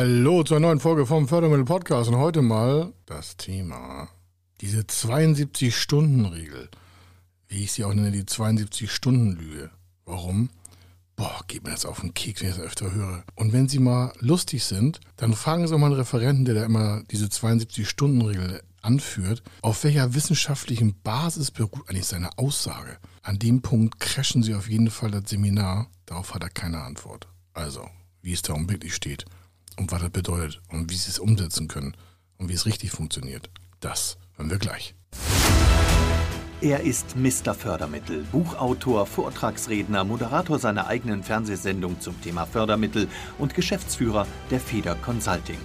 Hallo zur neuen Folge vom Fördermittel Podcast und heute mal das Thema diese 72-Stunden-Regel. Wie ich sie auch nenne, die 72-Stunden-Lüge. Warum? Boah, geht mir das auf den Keks, wenn ich das öfter höre. Und wenn Sie mal lustig sind, dann fragen Sie mal einen Referenten, der da immer diese 72-Stunden-Regel anführt, auf welcher wissenschaftlichen Basis beruht eigentlich seine Aussage. An dem Punkt crashen Sie auf jeden Fall das Seminar. Darauf hat er keine Antwort. Also, wie es darum wirklich steht und was das bedeutet und wie sie es umsetzen können und wie es richtig funktioniert. Das hören wir gleich. Er ist Mr. Fördermittel, Buchautor, Vortragsredner, Moderator seiner eigenen Fernsehsendung zum Thema Fördermittel und Geschäftsführer der Feder Consulting.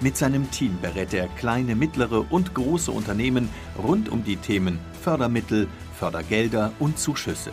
Mit seinem Team berät er kleine, mittlere und große Unternehmen rund um die Themen Fördermittel, Fördergelder und Zuschüsse.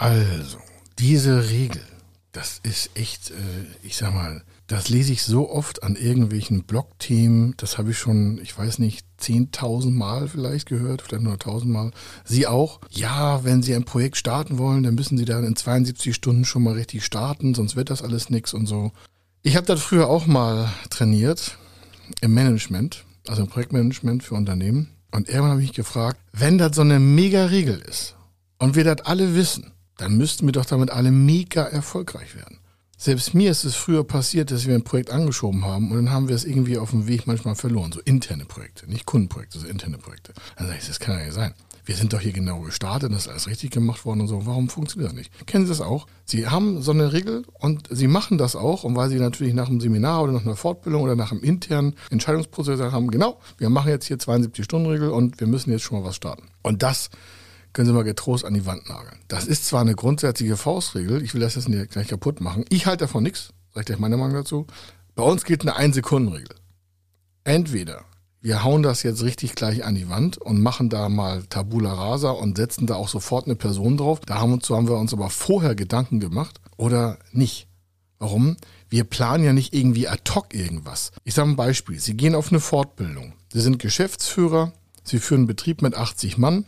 Also, diese Regel, das ist echt, äh, ich sag mal, das lese ich so oft an irgendwelchen Blogthemen, das habe ich schon, ich weiß nicht, 10.000 Mal vielleicht gehört, vielleicht nur 1.000 Mal. Sie auch, ja, wenn Sie ein Projekt starten wollen, dann müssen Sie dann in 72 Stunden schon mal richtig starten, sonst wird das alles nichts und so. Ich habe das früher auch mal trainiert im Management, also im Projektmanagement für Unternehmen. Und irgendwann habe ich mich gefragt, wenn das so eine mega Regel ist und wir das alle wissen, dann müssten wir doch damit alle mega erfolgreich werden. Selbst mir ist es früher passiert, dass wir ein Projekt angeschoben haben und dann haben wir es irgendwie auf dem Weg manchmal verloren. So interne Projekte, nicht Kundenprojekte, so interne Projekte. Dann sage ich, das kann ja nicht sein. Wir sind doch hier genau gestartet, das ist alles richtig gemacht worden und so. Warum funktioniert das nicht? Kennen Sie das auch? Sie haben so eine Regel und Sie machen das auch und weil Sie natürlich nach einem Seminar oder nach einer Fortbildung oder nach einem internen Entscheidungsprozess haben, genau, wir machen jetzt hier 72-Stunden-Regel und wir müssen jetzt schon mal was starten. Und das können Sie mal getrost an die Wand nageln. Das ist zwar eine grundsätzliche Faustregel, ich will das jetzt nicht gleich kaputt machen. Ich halte davon nichts, sage ich gleich meine Meinung dazu. Bei uns gilt eine Ein-Sekunden-Regel. Entweder wir hauen das jetzt richtig gleich an die Wand und machen da mal Tabula Rasa und setzen da auch sofort eine Person drauf. Da haben, haben wir uns aber vorher Gedanken gemacht oder nicht. Warum? Wir planen ja nicht irgendwie ad hoc irgendwas. Ich sage ein Beispiel. Sie gehen auf eine Fortbildung. Sie sind Geschäftsführer. Sie führen einen Betrieb mit 80 Mann.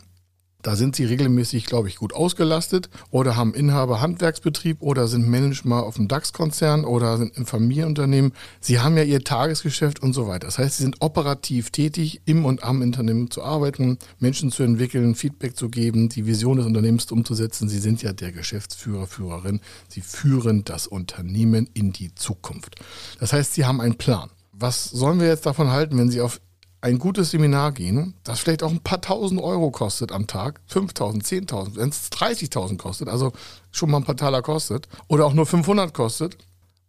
Da sind sie regelmäßig, glaube ich, gut ausgelastet oder haben Inhaber Handwerksbetrieb oder sind Manager auf dem DAX-Konzern oder sind im Familienunternehmen. Sie haben ja ihr Tagesgeschäft und so weiter. Das heißt, sie sind operativ tätig, im und am Unternehmen zu arbeiten, Menschen zu entwickeln, Feedback zu geben, die Vision des Unternehmens umzusetzen. Sie sind ja der Geschäftsführer, Führerin. Sie führen das Unternehmen in die Zukunft. Das heißt, sie haben einen Plan. Was sollen wir jetzt davon halten, wenn Sie auf ein gutes Seminar gehen, das vielleicht auch ein paar tausend Euro kostet am Tag, 5.000, 10.000, wenn es 30.000 kostet, also schon mal ein paar Taler kostet, oder auch nur 500 kostet,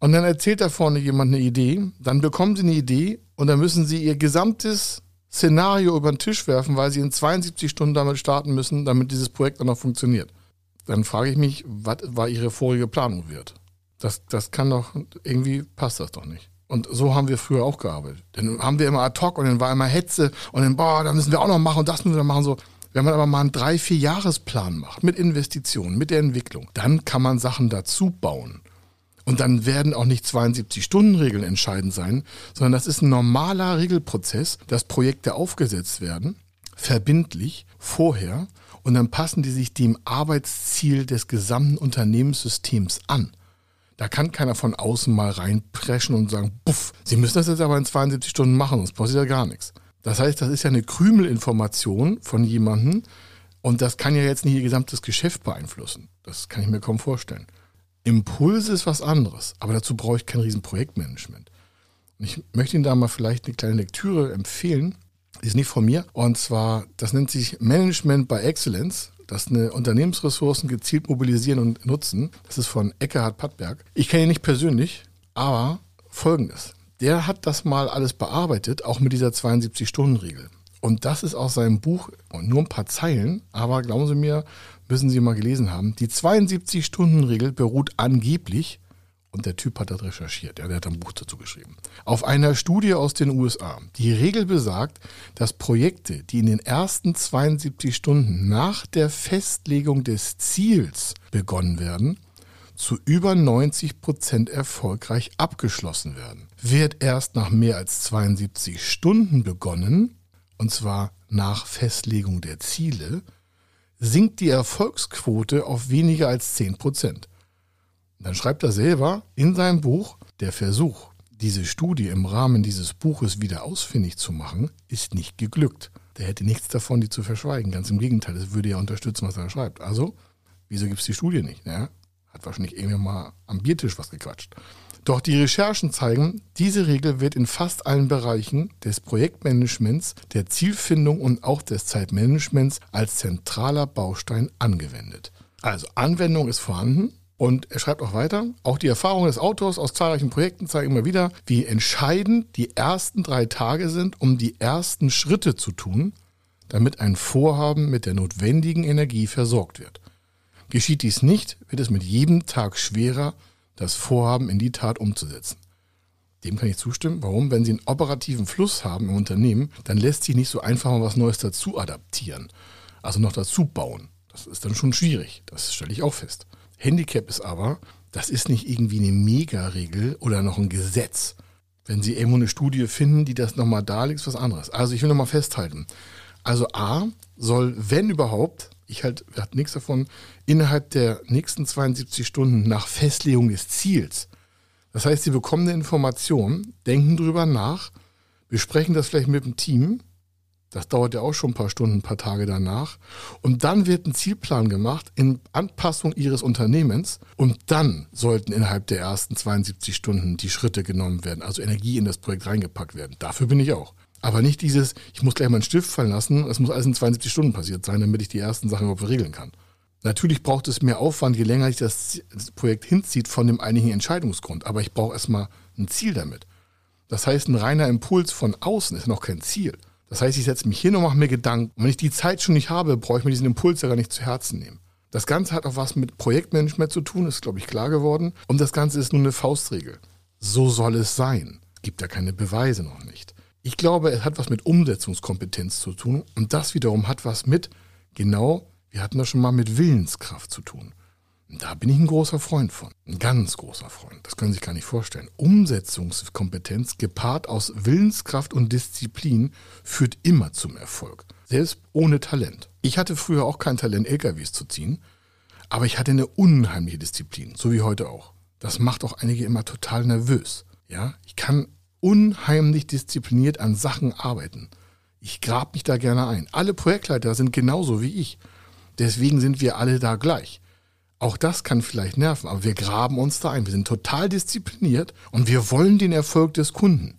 und dann erzählt da vorne jemand eine Idee, dann bekommen sie eine Idee und dann müssen sie ihr gesamtes Szenario über den Tisch werfen, weil sie in 72 Stunden damit starten müssen, damit dieses Projekt dann noch funktioniert. Dann frage ich mich, was war ihre vorige Planung wert? Das, das kann doch, irgendwie passt das doch nicht. Und so haben wir früher auch gearbeitet. Dann haben wir immer ad hoc und dann war immer Hetze und dann, boah, da müssen wir auch noch machen und das müssen wir machen. So. Wenn man aber mal einen drei, vier Jahresplan macht mit Investitionen, mit der Entwicklung, dann kann man Sachen dazu bauen. Und dann werden auch nicht 72-Stunden-Regeln entscheidend sein, sondern das ist ein normaler Regelprozess, dass Projekte aufgesetzt werden, verbindlich, vorher, und dann passen die sich dem Arbeitsziel des gesamten Unternehmenssystems an. Da kann keiner von außen mal reinpreschen und sagen, buff, Sie müssen das jetzt aber in 72 Stunden machen, sonst passiert ja gar nichts. Das heißt, das ist ja eine Krümelinformation von jemandem und das kann ja jetzt nicht Ihr gesamtes Geschäft beeinflussen. Das kann ich mir kaum vorstellen. Impulse ist was anderes, aber dazu brauche ich kein Riesenprojektmanagement. Und ich möchte Ihnen da mal vielleicht eine kleine Lektüre empfehlen. Die ist nicht von mir. Und zwar, das nennt sich Management by Excellence das eine Unternehmensressourcen gezielt mobilisieren und nutzen. Das ist von Eckhard Pattberg. Ich kenne ihn nicht persönlich, aber folgendes. Der hat das mal alles bearbeitet, auch mit dieser 72-Stunden-Regel. Und das ist aus seinem Buch, nur ein paar Zeilen, aber glauben Sie mir, müssen Sie mal gelesen haben. Die 72-Stunden-Regel beruht angeblich, Und der Typ hat das recherchiert. Ja, der hat ein Buch dazu geschrieben. Auf einer Studie aus den USA. Die Regel besagt, dass Projekte, die in den ersten 72 Stunden nach der Festlegung des Ziels begonnen werden, zu über 90 Prozent erfolgreich abgeschlossen werden. Wird erst nach mehr als 72 Stunden begonnen, und zwar nach Festlegung der Ziele, sinkt die Erfolgsquote auf weniger als 10 Prozent. Dann schreibt er selber in seinem Buch, der Versuch, diese Studie im Rahmen dieses Buches wieder ausfindig zu machen, ist nicht geglückt. Der hätte nichts davon, die zu verschweigen. Ganz im Gegenteil, das würde ja unterstützen, was er schreibt. Also, wieso gibt es die Studie nicht? Ja, hat wahrscheinlich irgendwann mal am Biertisch was gequatscht. Doch die Recherchen zeigen, diese Regel wird in fast allen Bereichen des Projektmanagements, der Zielfindung und auch des Zeitmanagements als zentraler Baustein angewendet. Also Anwendung ist vorhanden, und er schreibt auch weiter, auch die Erfahrungen des Autors aus zahlreichen Projekten zeigen immer wieder, wie entscheidend die ersten drei Tage sind, um die ersten Schritte zu tun, damit ein Vorhaben mit der notwendigen Energie versorgt wird. Geschieht dies nicht, wird es mit jedem Tag schwerer, das Vorhaben in die Tat umzusetzen. Dem kann ich zustimmen. Warum? Wenn Sie einen operativen Fluss haben im Unternehmen, dann lässt sich nicht so einfach mal was Neues dazu adaptieren. Also noch dazu bauen. Das ist dann schon schwierig. Das stelle ich auch fest. Handicap ist aber, das ist nicht irgendwie eine Mega-Regel oder noch ein Gesetz. Wenn Sie irgendwo eine Studie finden, die das nochmal darlegt, ist was anderes. Also ich will nochmal festhalten. Also A soll, wenn überhaupt, ich halt, hatten nichts davon, innerhalb der nächsten 72 Stunden nach Festlegung des Ziels. Das heißt, Sie bekommen eine Information, denken drüber nach, besprechen das vielleicht mit dem Team, das dauert ja auch schon ein paar Stunden, ein paar Tage danach. Und dann wird ein Zielplan gemacht in Anpassung Ihres Unternehmens. Und dann sollten innerhalb der ersten 72 Stunden die Schritte genommen werden, also Energie in das Projekt reingepackt werden. Dafür bin ich auch. Aber nicht dieses, ich muss gleich mal einen Stift fallen lassen, es muss alles in 72 Stunden passiert sein, damit ich die ersten Sachen überhaupt regeln kann. Natürlich braucht es mehr Aufwand, je länger ich das Projekt hinzieht von dem einigen Entscheidungsgrund. Aber ich brauche erstmal ein Ziel damit. Das heißt, ein reiner Impuls von außen ist noch kein Ziel. Das heißt, ich setze mich hin und mache mir Gedanken. Und wenn ich die Zeit schon nicht habe, brauche ich mir diesen Impuls ja gar nicht zu Herzen nehmen. Das Ganze hat auch was mit Projektmanagement zu tun, ist, glaube ich, klar geworden. Und das Ganze ist nur eine Faustregel. So soll es sein. Gibt ja keine Beweise noch nicht. Ich glaube, es hat was mit Umsetzungskompetenz zu tun. Und das wiederum hat was mit, genau, wir hatten das schon mal mit Willenskraft zu tun. Da bin ich ein großer Freund von. Ein ganz großer Freund. Das können Sie sich gar nicht vorstellen. Umsetzungskompetenz gepaart aus Willenskraft und Disziplin führt immer zum Erfolg. Selbst ohne Talent. Ich hatte früher auch kein Talent, LKWs zu ziehen. Aber ich hatte eine unheimliche Disziplin. So wie heute auch. Das macht auch einige immer total nervös. Ja, ich kann unheimlich diszipliniert an Sachen arbeiten. Ich grab mich da gerne ein. Alle Projektleiter sind genauso wie ich. Deswegen sind wir alle da gleich. Auch das kann vielleicht nerven, aber wir graben uns da ein. Wir sind total diszipliniert und wir wollen den Erfolg des Kunden.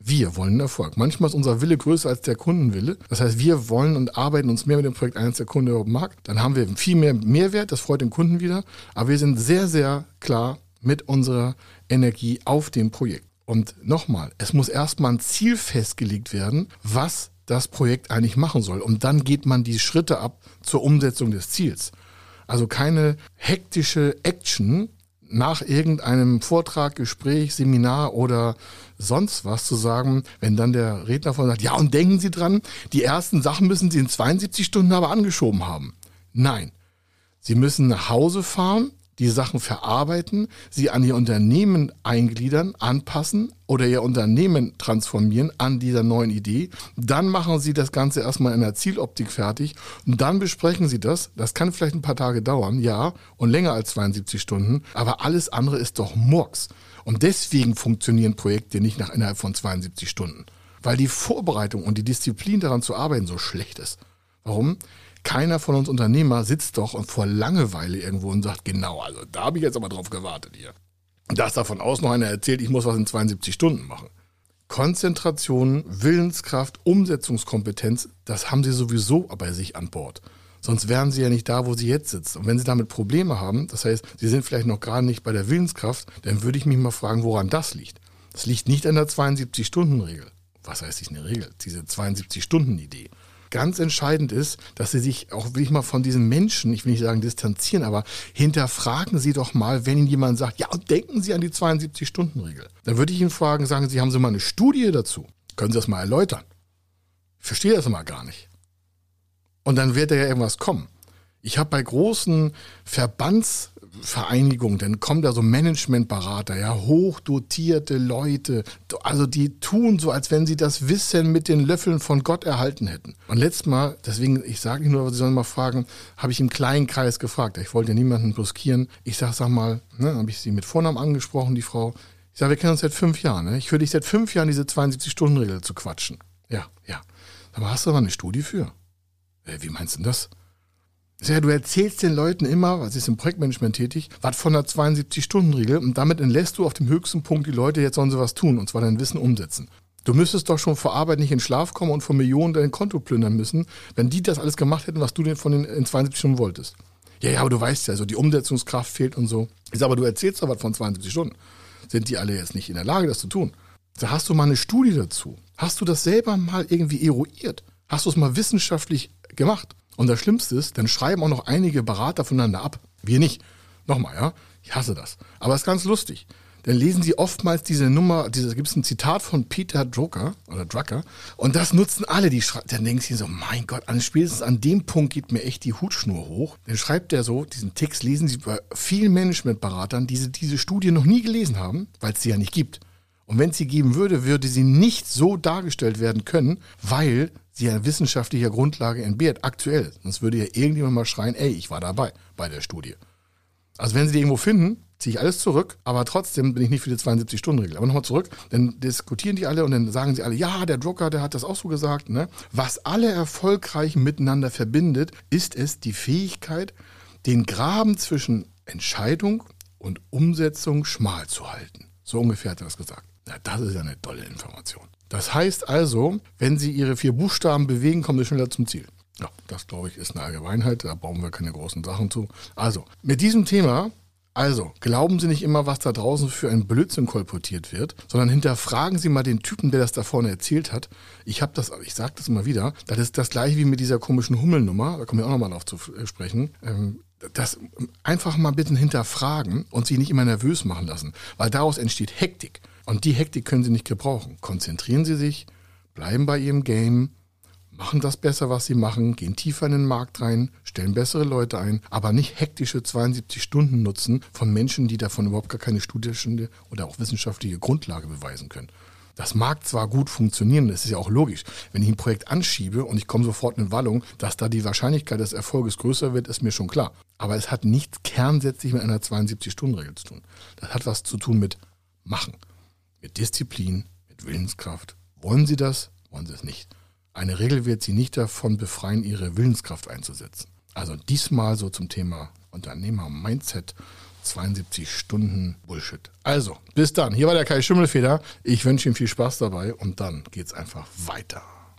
Wir wollen Erfolg. Manchmal ist unser Wille größer als der Kundenwille. Das heißt, wir wollen und arbeiten uns mehr mit dem Projekt ein, als der Kunde überhaupt mag. Dann haben wir viel mehr Mehrwert, das freut den Kunden wieder. Aber wir sind sehr, sehr klar mit unserer Energie auf dem Projekt. Und nochmal, es muss erstmal ein Ziel festgelegt werden, was das Projekt eigentlich machen soll. Und dann geht man die Schritte ab zur Umsetzung des Ziels. Also keine hektische Action nach irgendeinem Vortrag, Gespräch, Seminar oder sonst was zu sagen, wenn dann der Redner von sagt, ja und denken Sie dran, die ersten Sachen müssen Sie in 72 Stunden aber angeschoben haben. Nein. Sie müssen nach Hause fahren, die Sachen verarbeiten, sie an ihr Unternehmen eingliedern, anpassen oder ihr Unternehmen transformieren an dieser neuen Idee. Dann machen sie das Ganze erstmal in der Zieloptik fertig und dann besprechen sie das. Das kann vielleicht ein paar Tage dauern, ja, und länger als 72 Stunden, aber alles andere ist doch Murks. Und deswegen funktionieren Projekte nicht nach innerhalb von 72 Stunden. Weil die Vorbereitung und die Disziplin daran zu arbeiten so schlecht ist. Warum? Keiner von uns Unternehmer sitzt doch und vor Langeweile irgendwo und sagt, genau, also da habe ich jetzt aber drauf gewartet hier. Dass davon aus noch einer erzählt, ich muss was in 72 Stunden machen. Konzentration, Willenskraft, Umsetzungskompetenz, das haben sie sowieso bei sich an Bord. Sonst wären sie ja nicht da, wo sie jetzt sitzen. Und wenn sie damit Probleme haben, das heißt, sie sind vielleicht noch gerade nicht bei der Willenskraft, dann würde ich mich mal fragen, woran das liegt. Das liegt nicht an der 72-Stunden-Regel. Was heißt nicht eine Regel? Diese 72-Stunden-Idee. Ganz entscheidend ist, dass Sie sich auch wirklich mal von diesen Menschen, ich will nicht sagen distanzieren, aber hinterfragen Sie doch mal, wenn Ihnen jemand sagt, ja, denken Sie an die 72-Stunden-Regel. Dann würde ich Ihnen fragen, sagen Sie, haben Sie mal eine Studie dazu? Können Sie das mal erläutern? Ich verstehe das mal gar nicht. Und dann wird da ja irgendwas kommen. Ich habe bei großen Verbandsvereinigungen, dann kommen da so Managementberater, ja, hochdotierte Leute, also die tun so, als wenn sie das Wissen mit den Löffeln von Gott erhalten hätten. Und letztes Mal, deswegen, ich sage nicht nur, Sie sollen mal fragen, habe ich im kleinen Kreis gefragt. Ich wollte niemanden bruskieren. Ich sage, sag mal, ne, habe ich sie mit Vornamen angesprochen, die Frau. Ich sage, wir kennen uns seit fünf Jahren. Ne? Ich höre dich seit fünf Jahren diese 72-Stunden-Regel zu quatschen. Ja, ja. Aber hast du da eine Studie für? Äh, wie meinst du denn das? Ja, du erzählst den Leuten immer, was ist im Projektmanagement tätig, was von der 72-Stunden-Regel und damit entlässt du auf dem höchsten Punkt die Leute, jetzt sollen sie was tun und zwar dein Wissen umsetzen. Du müsstest doch schon vor Arbeit nicht in Schlaf kommen und von Millionen dein Konto plündern müssen, wenn die das alles gemacht hätten, was du von den in 72 Stunden wolltest. Ja, ja, aber du weißt ja, so die Umsetzungskraft fehlt und so. Ich sag, aber du erzählst doch was von 72 Stunden. Sind die alle jetzt nicht in der Lage, das zu tun? Da hast du mal eine Studie dazu. Hast du das selber mal irgendwie eruiert? Hast du es mal wissenschaftlich gemacht? Und das Schlimmste ist, dann schreiben auch noch einige Berater voneinander ab. Wir nicht. Nochmal, ja? Ich hasse das. Aber es ist ganz lustig. Dann lesen sie oftmals diese Nummer, diese, gibt es ein Zitat von Peter Drucker oder Drucker und das nutzen alle, die. Dann denken sie so, mein Gott, an, spätestens an dem Punkt geht mir echt die Hutschnur hoch. Dann schreibt er so, diesen Text lesen sie bei vielen Managementberatern, die diese Studie noch nie gelesen haben, weil es sie ja nicht gibt. Und wenn es sie geben würde, würde sie nicht so dargestellt werden können, weil sie an wissenschaftlicher Grundlage entbehrt, aktuell. Sonst würde ja irgendjemand mal schreien, ey, ich war dabei bei der Studie. Also wenn sie die irgendwo finden, ziehe ich alles zurück, aber trotzdem bin ich nicht für die 72-Stunden-Regel. Aber nochmal zurück, dann diskutieren die alle und dann sagen sie alle, ja, der Drucker, der hat das auch so gesagt. Ne? Was alle Erfolgreichen miteinander verbindet, ist es die Fähigkeit, den Graben zwischen Entscheidung und Umsetzung schmal zu halten. So ungefähr hat er das gesagt. Ja, das ist ja eine tolle Information. Das heißt also, wenn Sie Ihre vier Buchstaben bewegen, kommen Sie schneller zum Ziel. Ja, das glaube ich ist eine Allgemeinheit, da brauchen wir keine großen Sachen zu. Also, mit diesem Thema, also, glauben Sie nicht immer, was da draußen für ein Blödsinn kolportiert wird, sondern hinterfragen Sie mal den Typen, der das da vorne erzählt hat. Ich habe das, ich sage das immer wieder, das ist das gleiche wie mit dieser komischen Hummelnummer, da kommen wir auch nochmal drauf zu sprechen. Ähm, das einfach mal bitte hinterfragen und sich nicht immer nervös machen lassen, weil daraus entsteht Hektik. Und die Hektik können Sie nicht gebrauchen. Konzentrieren Sie sich, bleiben bei Ihrem Game, machen das besser, was Sie machen, gehen tiefer in den Markt rein, stellen bessere Leute ein, aber nicht hektische 72 Stunden nutzen von Menschen, die davon überhaupt gar keine studische oder auch wissenschaftliche Grundlage beweisen können. Das mag zwar gut funktionieren, das ist ja auch logisch. Wenn ich ein Projekt anschiebe und ich komme sofort in Wallung, dass da die Wahrscheinlichkeit des Erfolges größer wird, ist mir schon klar. Aber es hat nichts kernsätzlich mit einer 72-Stunden-Regel zu tun. Das hat was zu tun mit Machen mit Disziplin, mit Willenskraft. Wollen Sie das? Wollen Sie es nicht? Eine Regel wird Sie nicht davon befreien, Ihre Willenskraft einzusetzen. Also diesmal so zum Thema Unternehmer-Mindset. 72 Stunden Bullshit. Also, bis dann. Hier war der Kai Schimmelfeder. Ich wünsche Ihnen viel Spaß dabei und dann geht's einfach weiter.